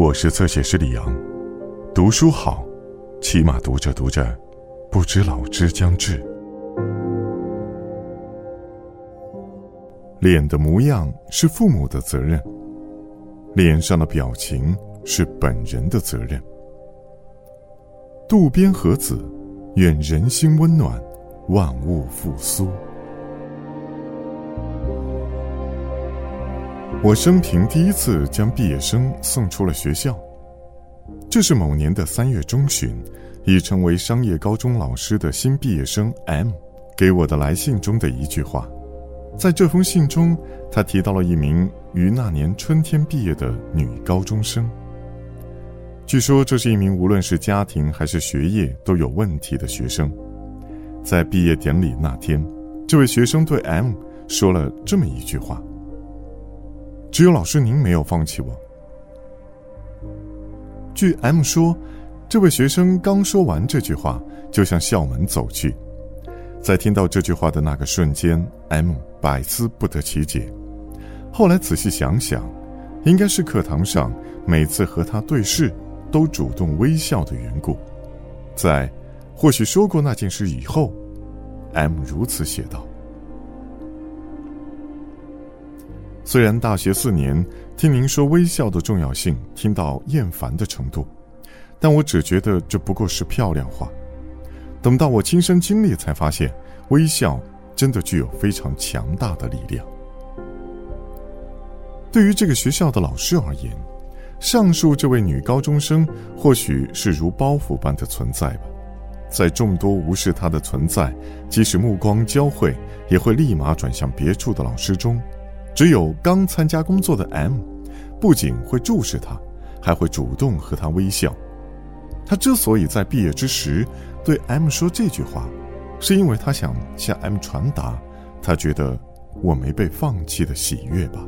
我是侧写师李阳，读书好，起码读着读着，不知老之将至。脸的模样是父母的责任，脸上的表情是本人的责任。渡边和子，愿人心温暖，万物复苏。我生平第一次将毕业生送出了学校。这是某年的三月中旬，已成为商业高中老师的新毕业生 M 给我的来信中的一句话。在这封信中，他提到了一名于那年春天毕业的女高中生。据说这是一名无论是家庭还是学业都有问题的学生。在毕业典礼那天，这位学生对 M 说了这么一句话。只有老师您没有放弃我。据 M 说，这位学生刚说完这句话，就向校门走去。在听到这句话的那个瞬间，M 百思不得其解。后来仔细想想，应该是课堂上每次和他对视都主动微笑的缘故。在或许说过那件事以后，M 如此写道。虽然大学四年听您说微笑的重要性，听到厌烦的程度，但我只觉得这不过是漂亮话。等到我亲身经历，才发现微笑真的具有非常强大的力量。对于这个学校的老师而言，上述这位女高中生或许是如包袱般的存在吧，在众多无视她的存在，即使目光交汇，也会立马转向别处的老师中。只有刚参加工作的 M，不仅会注视他，还会主动和他微笑。他之所以在毕业之时对 M 说这句话，是因为他想向 M 传达他觉得我没被放弃的喜悦吧。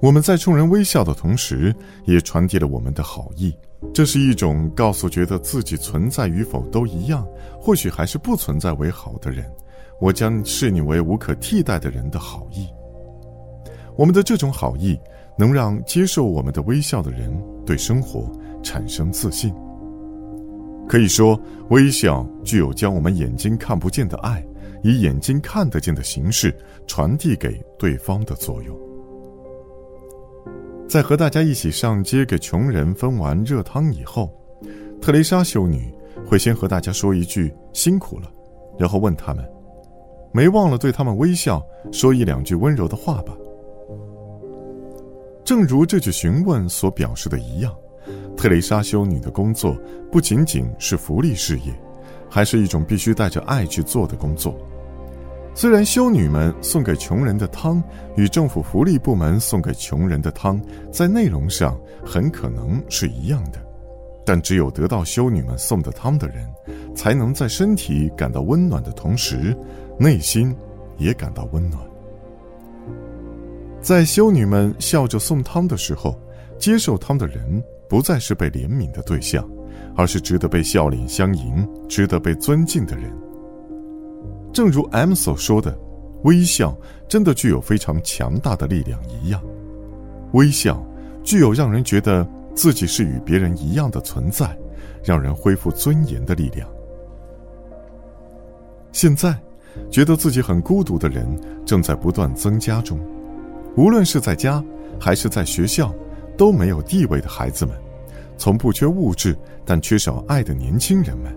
我们在冲人微笑的同时，也传递了我们的好意。这是一种告诉觉得自己存在与否都一样，或许还是不存在为好的人。我将视你为无可替代的人的好意。我们的这种好意，能让接受我们的微笑的人对生活产生自信。可以说，微笑具有将我们眼睛看不见的爱，以眼睛看得见的形式传递给对方的作用。在和大家一起上街给穷人分完热汤以后，特蕾莎修女会先和大家说一句“辛苦了”，然后问他们。没忘了对他们微笑，说一两句温柔的话吧。正如这句询问所表示的一样，特蕾莎修女的工作不仅仅是福利事业，还是一种必须带着爱去做的工作。虽然修女们送给穷人的汤与政府福利部门送给穷人的汤在内容上很可能是一样的，但只有得到修女们送的汤的人，才能在身体感到温暖的同时。内心也感到温暖。在修女们笑着送汤的时候，接受汤的人不再是被怜悯的对象，而是值得被笑脸相迎、值得被尊敬的人。正如 M 所说的，微笑真的具有非常强大的力量一样，微笑具有让人觉得自己是与别人一样的存在，让人恢复尊严的力量。现在。觉得自己很孤独的人正在不断增加中，无论是在家还是在学校，都没有地位的孩子们，从不缺物质但缺少爱的年轻人们，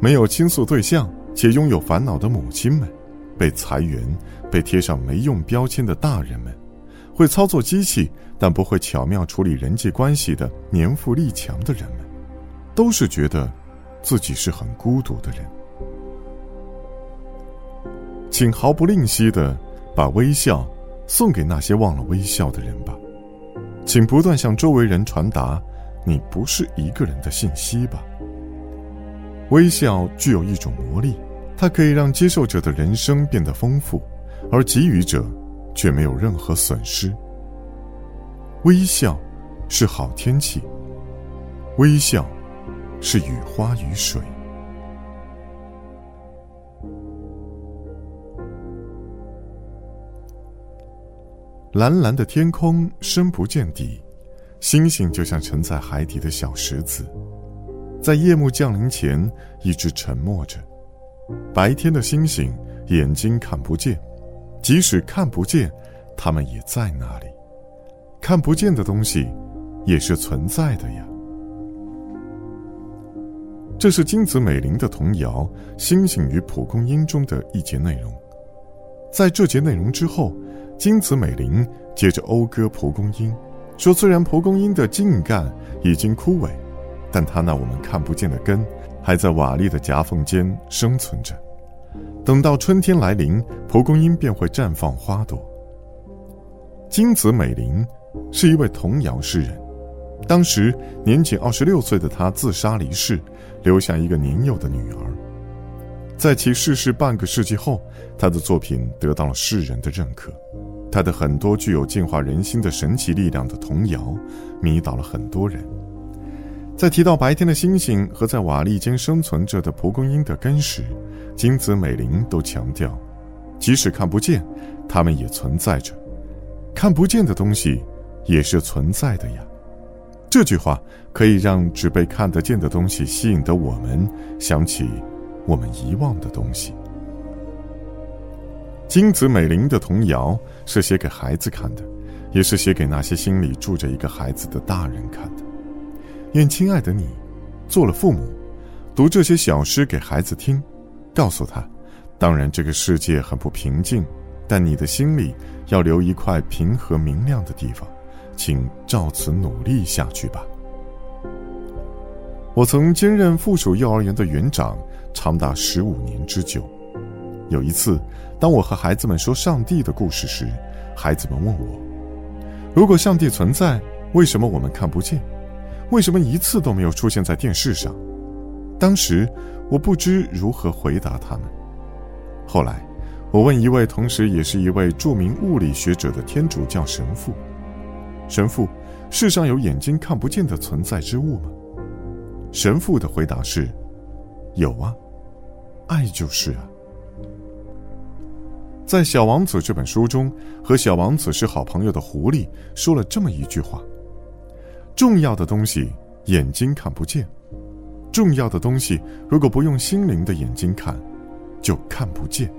没有倾诉对象且拥有烦恼的母亲们，被裁员被贴上没用标签的大人们，会操作机器但不会巧妙处理人际关系的年富力强的人们，都是觉得自己是很孤独的人。请毫不吝惜的把微笑送给那些忘了微笑的人吧，请不断向周围人传达你不是一个人的信息吧。微笑具有一种魔力，它可以让接受者的人生变得丰富，而给予者却没有任何损失。微笑是好天气，微笑是雨花雨水。蓝蓝的天空深不见底，星星就像沉在海底的小石子，在夜幕降临前一直沉默着。白天的星星眼睛看不见，即使看不见，它们也在那里。看不见的东西，也是存在的呀。这是金子美玲的童谣《星星与蒲公英》中的一节内容。在这节内容之后，金子美玲接着讴歌蒲公英，说：“虽然蒲公英的茎干已经枯萎，但它那我们看不见的根还在瓦砾的夹缝间生存着。等到春天来临，蒲公英便会绽放花朵。”金子美玲是一位童谣诗人。当时年仅二十六岁的她自杀离世，留下一个年幼的女儿。在其逝世半个世纪后，他的作品得到了世人的认可。他的很多具有净化人心的神奇力量的童谣，迷倒了很多人。在提到白天的星星和在瓦砾间生存着的蒲公英的根时，金子美玲都强调，即使看不见，它们也存在着。看不见的东西，也是存在的呀。这句话可以让只被看得见的东西吸引的我们想起我们遗忘的东西。金子美玲的童谣是写给孩子看的，也是写给那些心里住着一个孩子的大人看的。愿亲爱的你，做了父母，读这些小诗给孩子听，告诉他：当然这个世界很不平静，但你的心里要留一块平和明亮的地方。请照此努力下去吧。我曾兼任附属幼儿园的园长，长达十五年之久。有一次，当我和孩子们说上帝的故事时，孩子们问我：“如果上帝存在，为什么我们看不见？为什么一次都没有出现在电视上？”当时我不知如何回答他们。后来，我问一位同时也是一位著名物理学者的天主教神父。神父，世上有眼睛看不见的存在之物吗？神父的回答是：有啊，爱就是啊。在《小王子》这本书中，和小王子是好朋友的狐狸说了这么一句话：重要的东西眼睛看不见，重要的东西如果不用心灵的眼睛看，就看不见。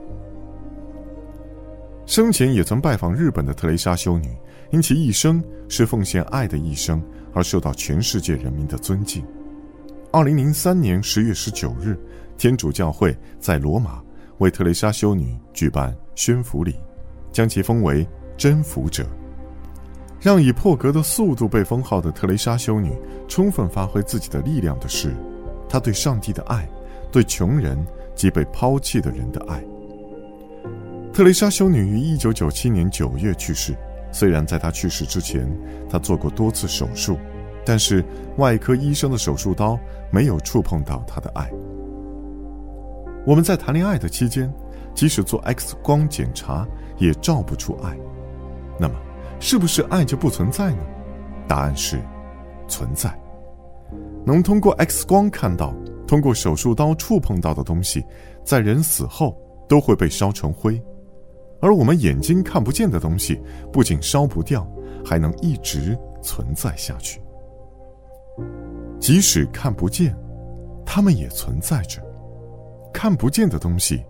生前也曾拜访日本的特蕾莎修女。因其一生是奉献爱的一生，而受到全世界人民的尊敬。二零零三年十月十九日，天主教会在罗马为特蕾莎修女举办宣福礼，将其封为真福者，让以破格的速度被封号的特蕾莎修女充分发挥自己的力量的是，她对上帝的爱，对穷人及被抛弃的人的爱。特蕾莎修女于一九九七年九月去世。虽然在她去世之前，她做过多次手术，但是外科医生的手术刀没有触碰到她的爱。我们在谈恋爱的期间，即使做 X 光检查也照不出爱，那么是不是爱就不存在呢？答案是，存在。能通过 X 光看到、通过手术刀触碰到的东西，在人死后都会被烧成灰。而我们眼睛看不见的东西，不仅烧不掉，还能一直存在下去。即使看不见，它们也存在着。看不见的东西，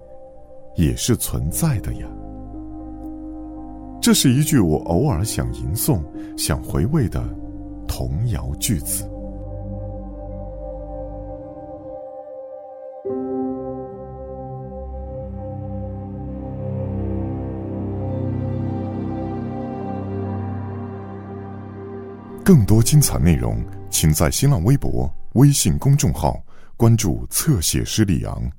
也是存在的呀。这是一句我偶尔想吟诵、想回味的童谣句子。更多精彩内容，请在新浪微博、微信公众号关注“侧写师李昂”。